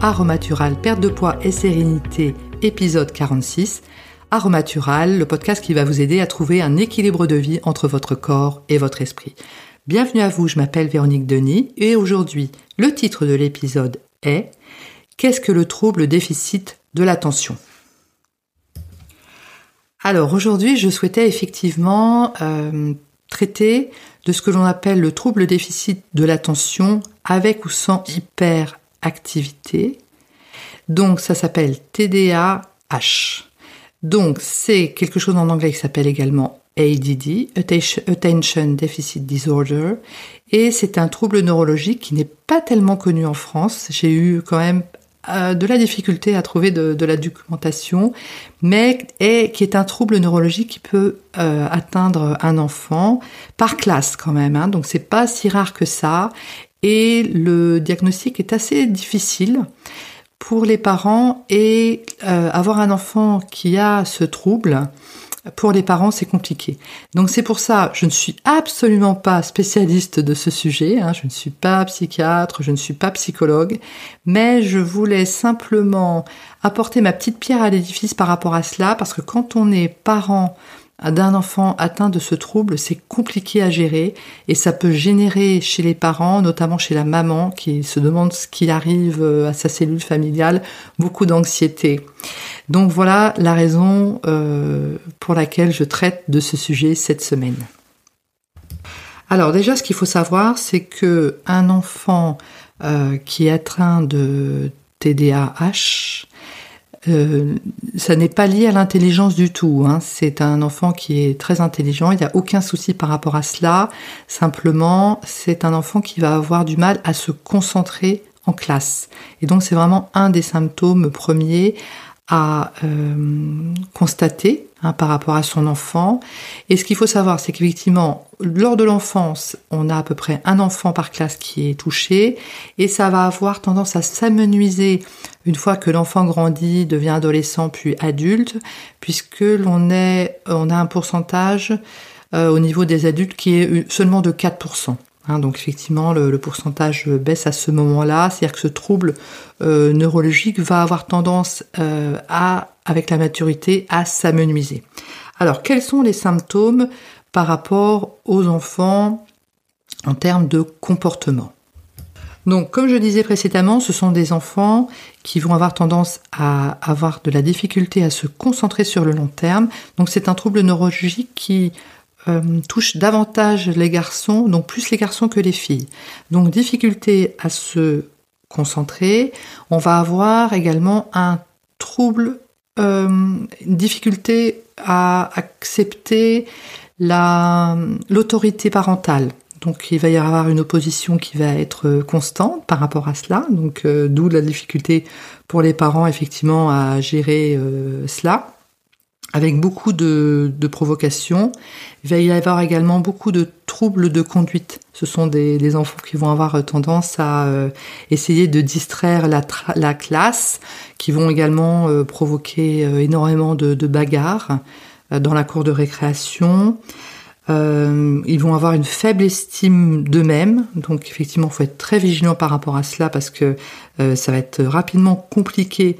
Aromatural, perte de poids et sérénité, épisode 46. Aromatural, le podcast qui va vous aider à trouver un équilibre de vie entre votre corps et votre esprit. Bienvenue à vous, je m'appelle Véronique Denis et aujourd'hui, le titre de l'épisode est Qu'est-ce que le trouble déficit de l'attention? Alors aujourd'hui, je souhaitais effectivement euh, traiter de ce que l'on appelle le trouble déficit de l'attention avec ou sans hyperactivité. Donc ça s'appelle TDAH. Donc c'est quelque chose en anglais qui s'appelle également ADD, Attention Deficit Disorder, et c'est un trouble neurologique qui n'est pas tellement connu en France. J'ai eu quand même de la difficulté à trouver de, la documentation, mais est, qui est un trouble neurologique qui peut euh, atteindre un enfant par classe quand même. Hein, donc c'est pas si rare que ça, et le diagnostic est assez difficile pour les parents et euh, avoir un enfant qui a ce trouble pour les parents, c'est compliqué. Donc c'est pour ça, je ne suis absolument pas spécialiste de ce sujet, hein. je ne suis pas psychiatre, je ne suis pas psychologue, mais je voulais simplement apporter ma petite pierre à l'édifice par rapport à cela, parce que quand on est parent d'un enfant atteint de ce trouble, c'est compliqué à gérer et ça peut générer chez les parents, notamment chez la maman qui se demande ce qui arrive euh, à sa cellule familiale, beaucoup d'anxiété. Donc voilà la raison euh, pour laquelle je traite de ce sujet cette semaine. Alors déjà, ce qu'il faut savoir, c'est que un enfant euh, qui est atteint de TDAH, euh, ça n'est pas lié à l'intelligence du tout. Hein. C'est un enfant qui est très intelligent. Il n'y a aucun souci par rapport à cela. Simplement, c'est un enfant qui va avoir du mal à se concentrer en classe. Et donc, c'est vraiment un des symptômes premiers euh, constater hein, par rapport à son enfant. Et ce qu'il faut savoir, c'est qu'effectivement, lors de l'enfance, on a à peu près un enfant par classe qui est touché, et ça va avoir tendance à s'amenuiser une fois que l'enfant grandit, devient adolescent puis adulte, puisque l'on est, on a un pourcentage euh, au niveau des adultes qui est seulement de 4%. Hein, donc effectivement, le, pourcentage baisse à ce moment-là, c'est-à-dire que ce trouble euh, neurologique va avoir tendance euh, à, avec la maturité, à s'amenuiser. Alors, quels sont les symptômes par rapport aux enfants en termes de comportement? Donc, comme je disais précédemment, ce sont des enfants qui vont avoir tendance à avoir de la difficulté à se concentrer sur le long terme. Donc, c'est un trouble neurologique qui euh, touche davantage les garçons, donc plus les garçons que les filles. Donc difficulté à se concentrer. On va avoir également un trouble, euh, une difficulté à accepter l'autorité parentale. Donc il va y avoir une opposition qui va être constante par rapport à cela, donc euh, d'où la difficulté pour les parents effectivement à gérer cela avec beaucoup de, provocations. Il va y avoir également beaucoup de troubles de conduite. Ce sont des, enfants qui vont avoir tendance à euh, essayer de distraire la, la, classe, qui vont également euh, provoquer euh, énormément de, bagarres dans la cour de récréation. ils vont avoir une faible estime d'eux-mêmes, donc effectivement, il faut être très vigilant par rapport à cela parce que ça va être rapidement compliqué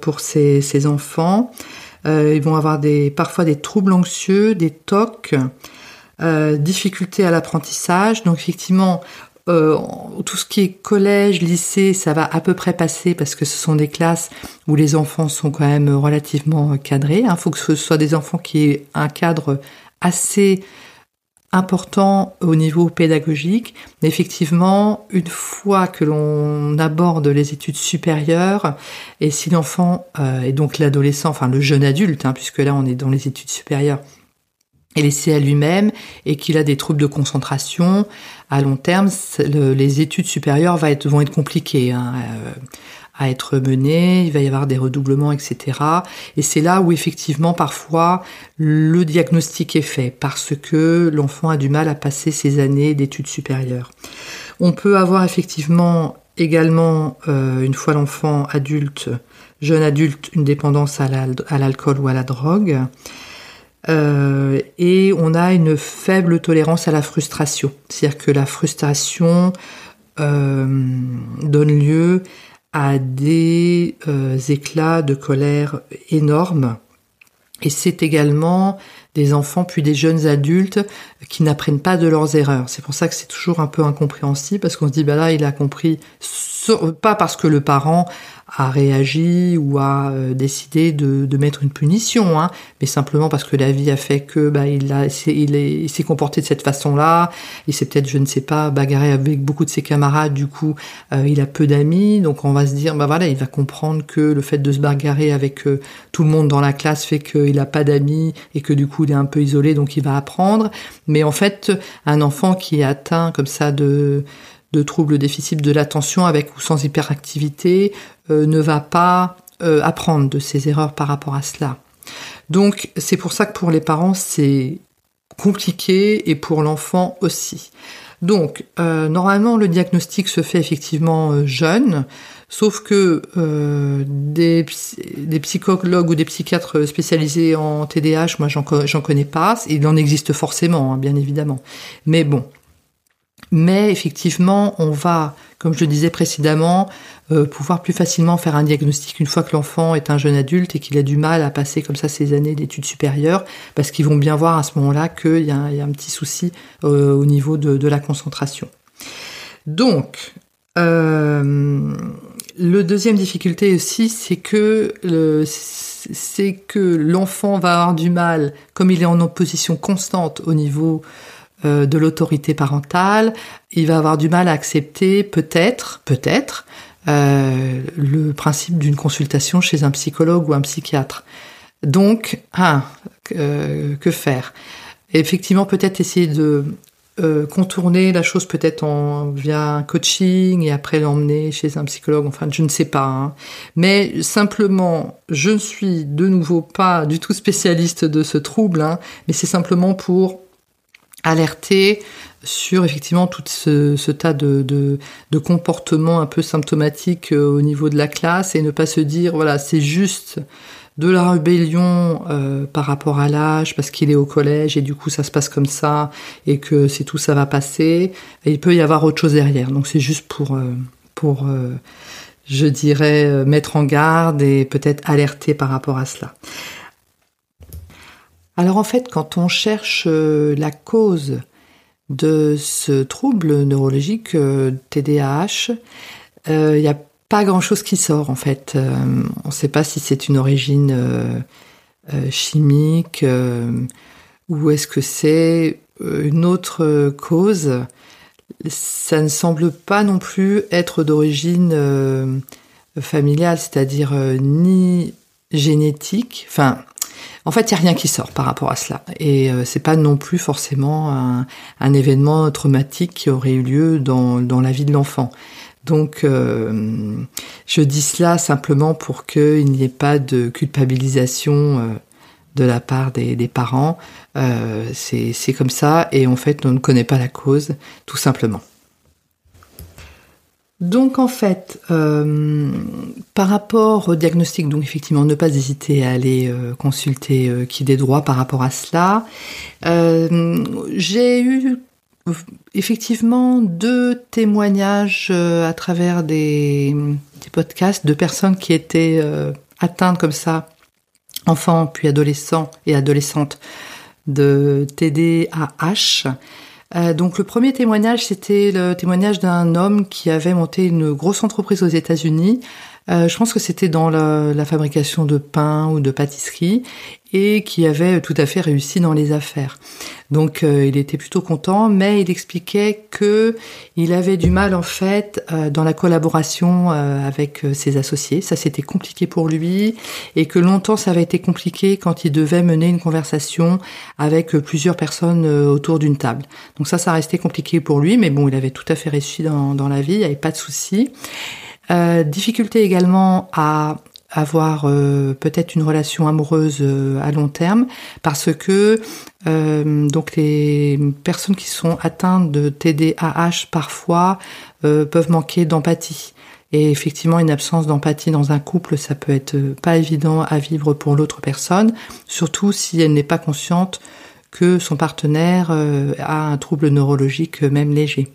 pour ces enfants. Euh, ils vont avoir parfois des troubles anxieux, des TOC, euh, difficultés à l'apprentissage. Donc effectivement, euh, tout ce qui est collège, lycée, ça va à peu près passer parce que ce sont des classes où les enfants sont quand même relativement cadrés. Il faut que ce soit des enfants qui aient un cadre assez important au niveau pédagogique. Effectivement, une fois que l'on aborde les études supérieures, et si l'enfant euh, et donc l'adolescent, enfin le jeune adulte, hein, puisque là on est dans les études supérieures, est laissé à lui-même et qu'il a des troubles de concentration, à long terme, les études supérieures vont être, vont être compliquées. Hein, euh, à être mené, il va y avoir des redoublements, etc. Et c'est là où effectivement parfois le diagnostic est fait parce que l'enfant a du mal à passer ses années d'études supérieures. On peut avoir effectivement également, euh, une fois l'enfant adulte, jeune adulte, une dépendance à l'alcool ou à la drogue. Euh, et on a une faible tolérance à la frustration. C'est-à-dire que la frustration euh, donne lieu à des éclats de colère énormes. Et c'est également des enfants puis des jeunes adultes qui n'apprennent pas de leurs erreurs. C'est pour ça que c'est toujours un peu incompréhensible parce qu'on se dit bah là il a compris pas parce que le parent a réagi ou a euh, décidé de, de, mettre une punition, hein, mais simplement parce que la vie a fait que bah, il a il s'est comporté de cette façon-là, il s'est peut-être je ne sais pas bagarré avec beaucoup de ses camarades, du coup euh, il a peu d'amis, donc on va se dire bah voilà il va comprendre que le fait de se bagarrer avec euh, tout le monde dans la classe fait qu'il a pas d'amis et que du coup il est un peu isolé. Donc il va apprendre, mais en fait un enfant qui est atteint comme ça de de troubles déficit de l'attention avec ou sans hyperactivité euh, ne va pas euh, apprendre de ses erreurs par rapport à cela. Donc c'est pour ça que pour les parents c'est compliqué et pour l'enfant aussi. Donc euh, normalement le diagnostic se fait effectivement jeune, sauf que des, des, psychologues ou des psychiatres spécialisés en TDAH, moi j'en connais pas, il en existe forcément, hein, bien évidemment. Mais bon, mais effectivement, on va, comme je le disais précédemment, euh, pouvoir plus facilement faire un diagnostic une fois que l'enfant est un jeune adulte et qu'il a du mal à passer comme ça ses années d'études supérieures, parce qu'ils vont bien voir à ce moment-là qu'il y, a un petit souci euh, au niveau de, la concentration. Donc, euh, le deuxième difficulté aussi, c'est que c'est que l'enfant va avoir du mal, comme il est en opposition constante au niveau euh, de l'autorité parentale, il va avoir du mal à accepter peut-être, peut-être, euh, le principe d'une consultation chez un psychologue ou un psychiatre. Donc, ah, que faire? Effectivement, peut-être essayer de contourner la chose peut-être en via un coaching et après l'emmener chez un psychologue. Enfin, je ne sais pas. Hein. Mais simplement, je ne suis de nouveau pas du tout spécialiste de ce trouble, hein, mais c'est simplement pour alerter sur effectivement tout ce, tas de, de, comportements un peu symptomatiques euh, au niveau de la classe et ne pas se dire voilà c'est juste de la rébellion euh, par rapport à l'âge parce qu'il est au collège et du coup ça se passe comme ça et que c'est tout ça va passer et il peut y avoir autre chose derrière donc c'est juste pour euh, pour je dirais mettre en garde et peut-être alerter par rapport à cela. Alors en fait, quand on cherche euh, la cause de ce trouble neurologique TDAH, euh, il n'y a pas grand-chose qui sort en fait. Euh, on ne sait pas si c'est une origine chimique ou est-ce que c'est une autre cause. Ça ne semble pas non plus être d'origine familiale, c'est-à-dire ni génétique, enfin en fait, il n'y a rien qui sort par rapport à cela. Et euh, c'est pas non plus forcément un, événement traumatique qui aurait eu lieu dans, dans la vie de l'enfant. Donc, euh, je dis cela simplement pour qu'il n'y ait pas de culpabilisation euh, de la part des, des parents. c'est comme ça, et en fait, on ne connaît pas la cause, tout simplement. Donc en fait, euh, par rapport au diagnostic, donc effectivement, ne pas hésiter à aller euh, consulter euh, qui des droits par rapport à cela. J'ai eu effectivement deux témoignages à travers des, des, podcasts de personnes qui étaient atteintes comme ça, enfants puis adolescents et adolescentes de TDAH. Euh, donc le premier témoignage, c'était le témoignage d'un homme qui avait monté une grosse entreprise aux États-Unis. Euh, je pense que c'était dans la, la, fabrication de pain ou de pâtisserie et qui avait tout à fait réussi dans les affaires. Donc euh, il était plutôt content, mais il expliquait que il avait du mal en fait euh, dans la collaboration euh, avec ses associés. Ça c'était compliqué pour lui et que longtemps ça avait été compliqué quand il devait mener une conversation avec plusieurs personnes autour d'une table. Donc ça ça restait compliqué pour lui, mais bon il avait tout à fait réussi dans, dans la vie, il n'y avait pas de souci. Difficulté également à avoir euh, peut-être une relation amoureuse euh, à long terme parce que euh, donc les personnes qui sont atteintes de TDAH parfois peuvent manquer d'empathie et effectivement une absence d'empathie dans un couple ça peut être pas évident à vivre pour l'autre personne surtout si elle n'est pas consciente que son partenaire a un trouble neurologique même léger.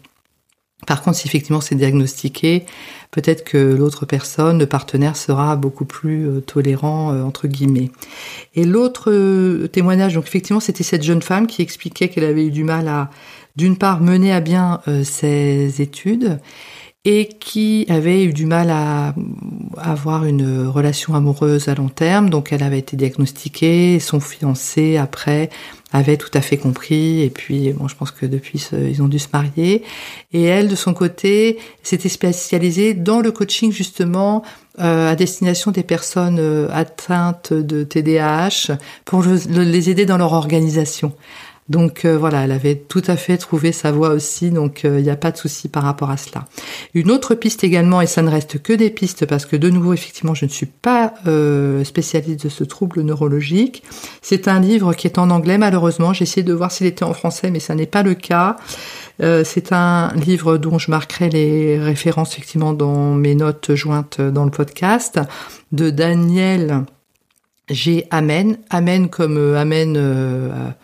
Par contre, si effectivement c'est diagnostiqué, peut-être que l'autre personne, le partenaire, sera beaucoup plus euh, tolérant euh, entre guillemets. Et l'autre euh, témoignage, donc effectivement, c'était cette jeune femme qui expliquait qu'elle avait eu du mal à, d'une part, mener à bien ses études et qui avait eu du mal à avoir une relation amoureuse à long terme. Donc elle avait été diagnostiquée, son fiancé après avait tout à fait compris et puis bon je pense que depuis ils ont dû se marier et elle de son côté s'était spécialisée dans le coaching justement euh, à destination des personnes euh, atteintes de TDAH pour les aider dans leur organisation. Donc euh, voilà, elle avait tout à fait trouvé sa voie aussi, donc il n'y a pas de souci par rapport à cela. Une autre piste également, et ça ne reste que des pistes parce que de nouveau, effectivement, je ne suis pas euh, spécialiste de ce trouble neurologique. C'est un livre qui est en anglais, malheureusement. J'ai essayé de voir s'il était en français, mais ça n'est pas le cas. Euh, c'est un livre dont je marquerai les références effectivement dans mes notes jointes dans le podcast de Daniel G. Amen. Amen comme Amen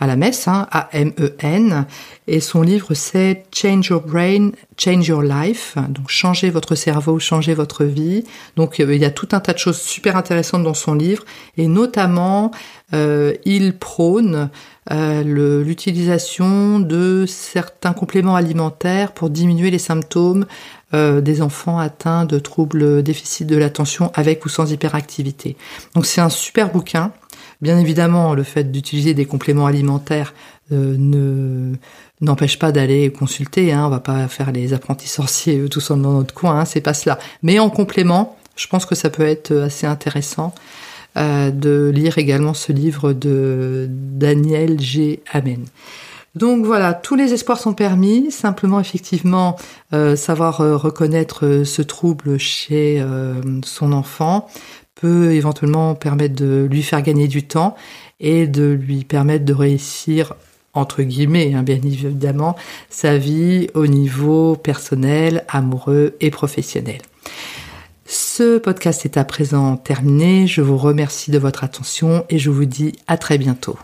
à la messe, hein, A-M-E-N, et son livre c'est Change Your Brain, Change Your Life, donc changer votre cerveau, changer votre vie. Donc euh, il y a tout un tas de choses super intéressantes dans son livre, et notamment euh, il prône euh, l'utilisation de certains compléments alimentaires pour diminuer les symptômes des enfants atteints de troubles déficit de l'attention avec ou sans hyperactivité. Donc c'est un super bouquin. Bien évidemment, le fait d'utiliser des compléments alimentaires euh, ne n'empêche pas d'aller consulter. Hein, on va pas faire les apprentis sorciers euh, tout seul dans notre coin. Hein, c'est pas cela. Mais en complément, je pense que ça peut être assez intéressant euh, de lire également ce livre de Daniel G. Amen. Donc voilà, tous les espoirs sont permis. Simplement, effectivement, savoir reconnaître ce trouble chez son enfant peut éventuellement permettre de lui faire gagner du temps et de lui permettre de réussir entre guillemets, hein, bien évidemment, sa vie au niveau personnel, amoureux et professionnel. Ce podcast est à présent terminé. Je vous remercie de votre attention et je vous dis à très bientôt.